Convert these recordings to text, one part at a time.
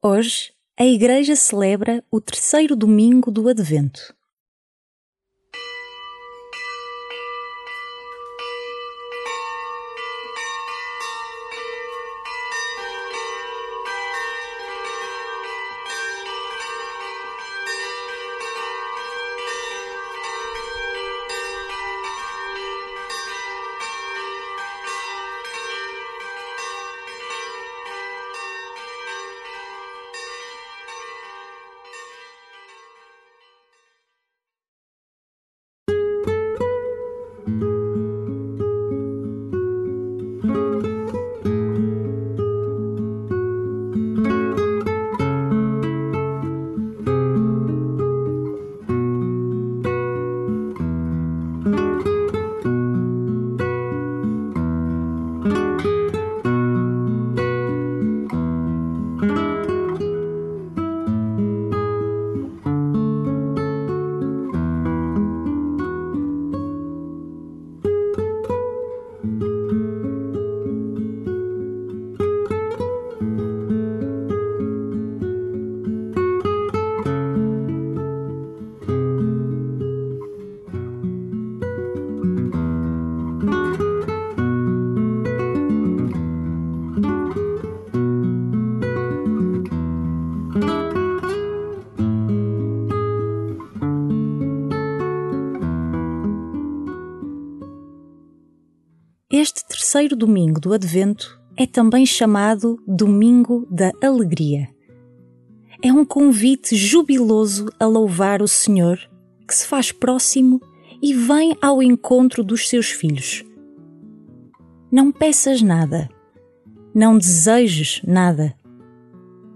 Hoje, a Igreja celebra o terceiro domingo do Advento. Este terceiro domingo do Advento é também chamado Domingo da Alegria. É um convite jubiloso a louvar o Senhor, que se faz próximo e vem ao encontro dos seus filhos. Não peças nada, não desejes nada.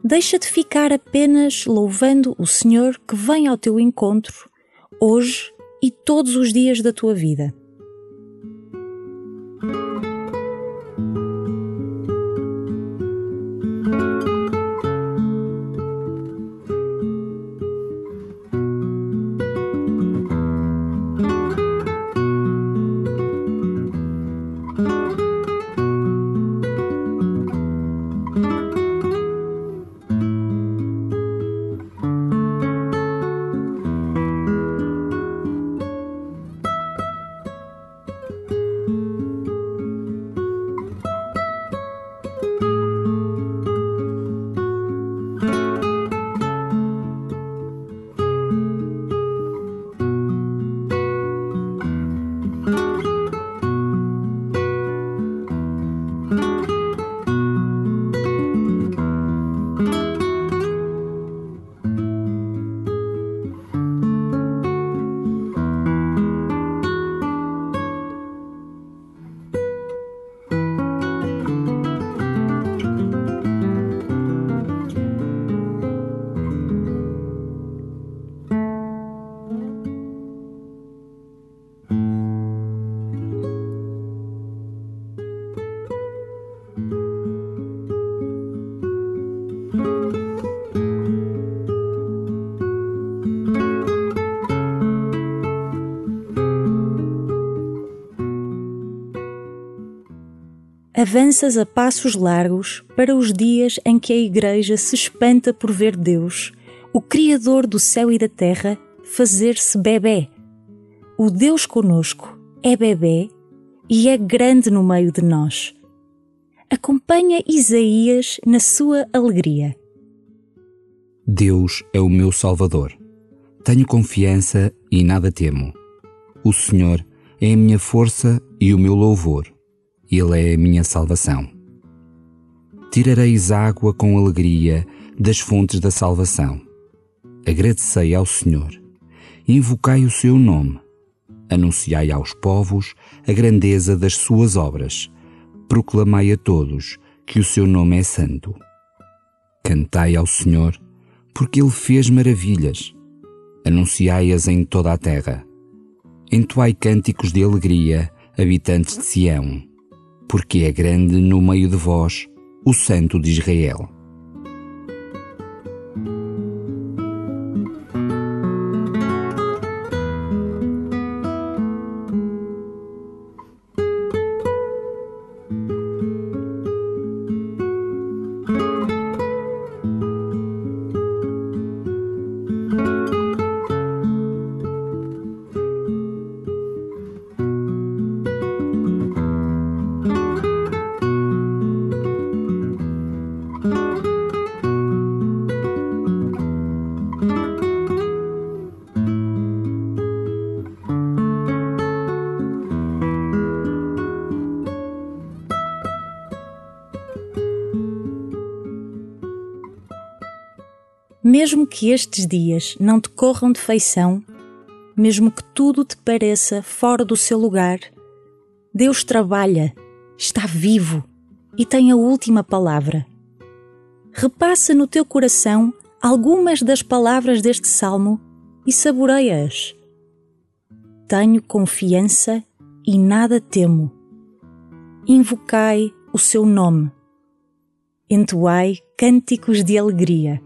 Deixa-te ficar apenas louvando o Senhor que vem ao teu encontro, hoje e todos os dias da tua vida. Avanças a passos largos para os dias em que a Igreja se espanta por ver Deus, o Criador do céu e da terra, fazer-se bebê. O Deus conosco é bebê e é grande no meio de nós. Acompanha Isaías na sua alegria. Deus é o meu Salvador. Tenho confiança e nada temo. O Senhor é a minha força e o meu louvor ele é a minha salvação. Tirareis água com alegria das fontes da salvação. Agradecei ao Senhor. Invocai o seu nome. Anunciai aos povos a grandeza das suas obras. Proclamai a todos que o seu nome é santo. Cantai ao Senhor, porque ele fez maravilhas. Anunciai-as em toda a terra. Entoai cânticos de alegria, habitantes de Sião porque é grande no meio de vós o Santo de Israel. Mesmo que estes dias não te corram de feição, mesmo que tudo te pareça fora do seu lugar, Deus trabalha, está vivo e tem a última palavra. Repassa no teu coração algumas das palavras deste salmo e saboreia-as. Tenho confiança e nada temo. Invocai o seu nome. Entoai cânticos de alegria.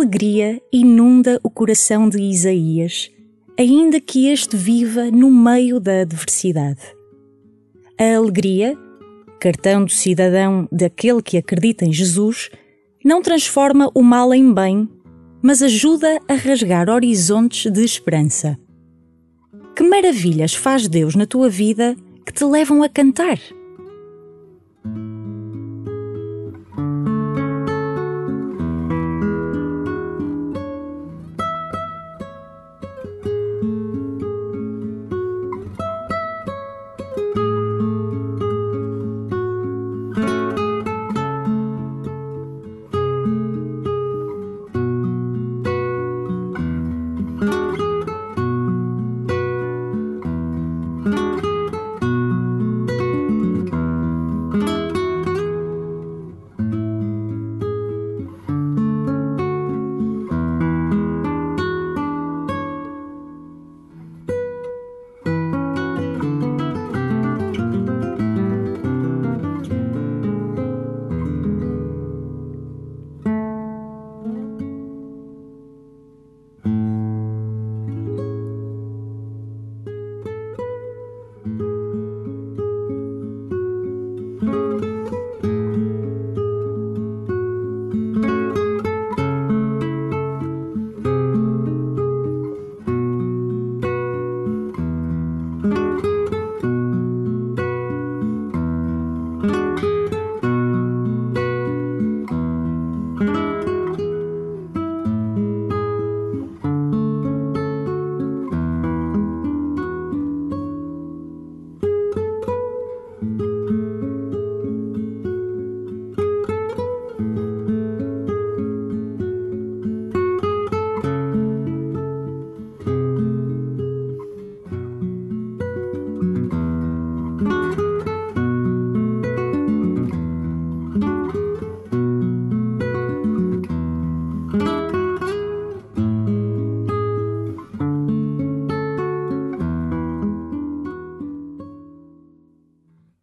Alegria inunda o coração de Isaías, ainda que este viva no meio da adversidade. A alegria, cartão do cidadão daquele que acredita em Jesus, não transforma o mal em bem, mas ajuda a rasgar horizontes de esperança. Que maravilhas faz Deus na tua vida que te levam a cantar?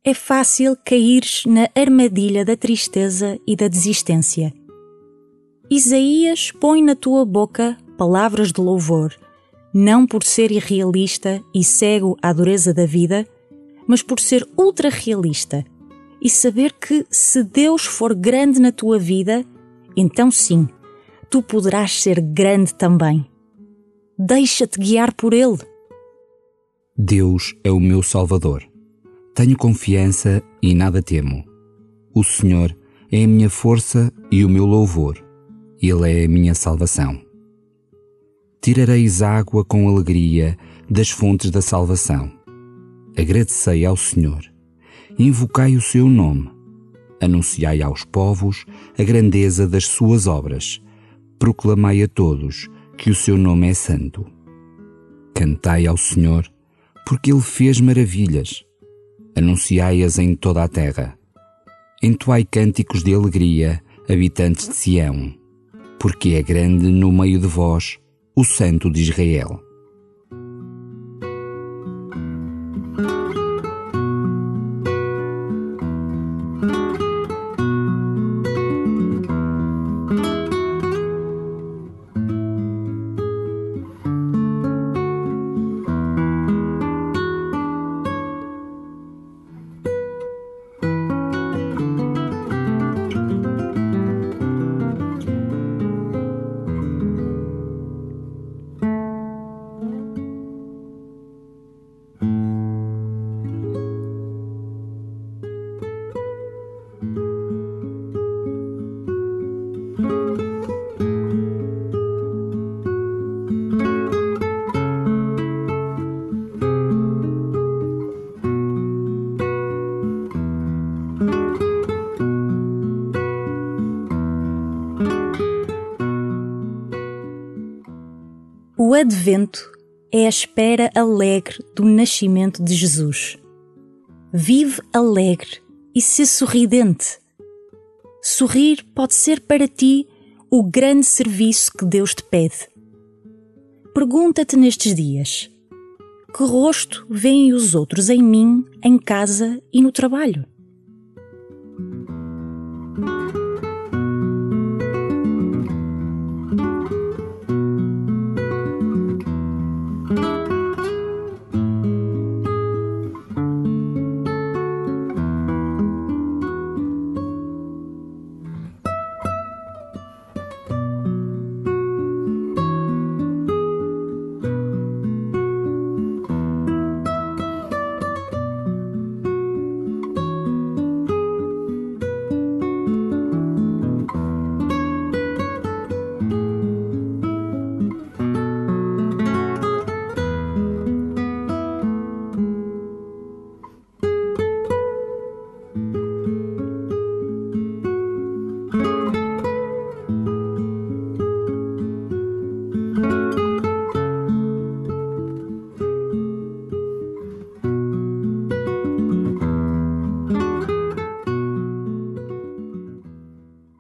É fácil cair na armadilha da tristeza e da desistência. Isaías põe na tua boca palavras de louvor, não por ser irrealista e cego à dureza da vida, mas por ser ultra realista e saber que se Deus for grande na tua vida, então sim, tu poderás ser grande também. Deixa-te guiar por Ele. Deus é o meu Salvador. Tenho confiança e nada temo. O Senhor é a minha força e o meu louvor. Ele é a minha salvação. Tirareis água com alegria das fontes da salvação. Agradecei ao Senhor. Invocai o seu nome. Anunciai aos povos a grandeza das suas obras. Proclamai a todos que o seu nome é santo. Cantai ao Senhor, porque ele fez maravilhas. Anunciai-as em toda a terra. Entoai cânticos de alegria, habitantes de Sião, porque é grande no meio de vós o Santo de Israel. Advento é a espera alegre do nascimento de Jesus. Vive alegre e se sorridente. Sorrir pode ser para ti o grande serviço que Deus te pede. Pergunta-te nestes dias: que rosto veem os outros em mim, em casa e no trabalho?